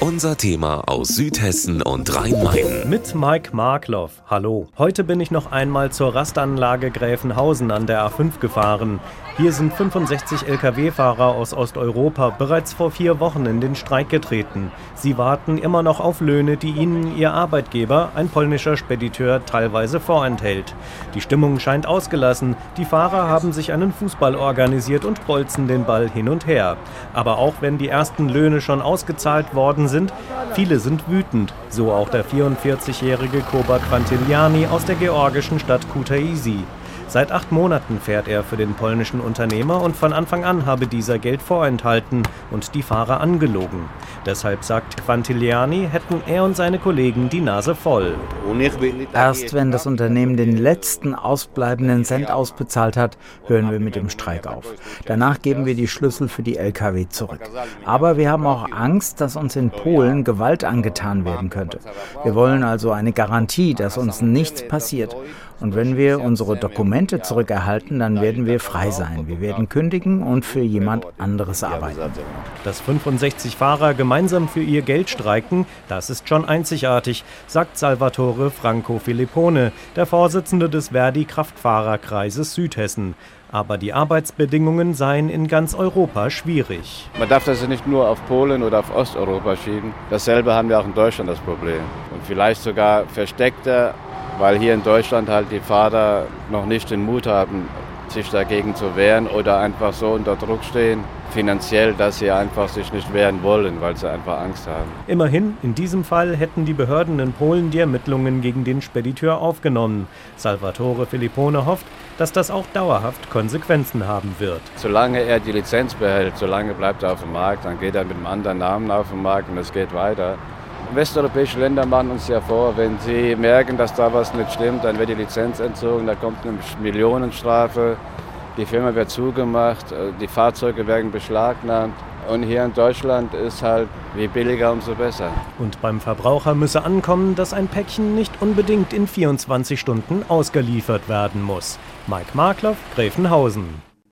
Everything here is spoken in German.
Unser Thema aus Südhessen und Rhein-Main. Mit Mike Markloff. Hallo. Heute bin ich noch einmal zur Rastanlage Gräfenhausen an der A5 gefahren. Hier sind 65 Lkw-Fahrer aus Osteuropa bereits vor vier Wochen in den Streik getreten. Sie warten immer noch auf Löhne, die ihnen ihr Arbeitgeber, ein polnischer Spediteur, teilweise vorenthält. Die Stimmung scheint ausgelassen. Die Fahrer haben sich einen Fußball organisiert und bolzen den Ball hin und her. Aber auch wenn die ersten Löhne schon ausgezahlt worden sind, viele sind wütend. So auch der 44-jährige Koba Quantiliani aus der georgischen Stadt Kutaisi. Seit acht Monaten fährt er für den polnischen Unternehmer und von Anfang an habe dieser Geld vorenthalten und die Fahrer angelogen. Deshalb sagt Quantiliani, hätten er und seine Kollegen die Nase voll. Erst wenn das Unternehmen den letzten ausbleibenden Cent ausbezahlt hat, hören wir mit dem Streik auf. Danach geben wir die Schlüssel für die Lkw zurück. Aber wir haben auch Angst, dass uns in Polen Gewalt angetan werden könnte. Wir wollen also eine Garantie, dass uns nichts passiert. Und wenn wir unsere Dokumente zurückerhalten, dann werden wir frei sein. Wir werden kündigen und für jemand anderes arbeiten. Dass 65 Fahrer gemeinsam für ihr Geld streiken, das ist schon einzigartig, sagt Salvatore Franco Filippone, der Vorsitzende des Verdi Kraftfahrerkreises Südhessen. Aber die Arbeitsbedingungen seien in ganz Europa schwierig. Man darf das nicht nur auf Polen oder auf Osteuropa schieben. Dasselbe haben wir auch in Deutschland das Problem. Und vielleicht sogar versteckter weil hier in Deutschland halt die Fahrer noch nicht den Mut haben, sich dagegen zu wehren oder einfach so unter Druck stehen, finanziell, dass sie einfach sich nicht wehren wollen, weil sie einfach Angst haben. Immerhin, in diesem Fall hätten die Behörden in Polen die Ermittlungen gegen den Spediteur aufgenommen. Salvatore Filippone hofft, dass das auch dauerhaft Konsequenzen haben wird. Solange er die Lizenz behält, solange bleibt er auf dem Markt, dann geht er mit einem anderen Namen auf den Markt und es geht weiter. Westeuropäische Länder machen uns ja vor, wenn sie merken, dass da was nicht stimmt, dann wird die Lizenz entzogen, da kommt eine Millionenstrafe, die Firma wird zugemacht, äh, die Fahrzeuge werden beschlagnahmt. Und hier in Deutschland ist halt, wie billiger, umso besser. Und beim Verbraucher müsse ankommen, dass ein Päckchen nicht unbedingt in 24 Stunden ausgeliefert werden muss. Mike Markloff, Gräfenhausen.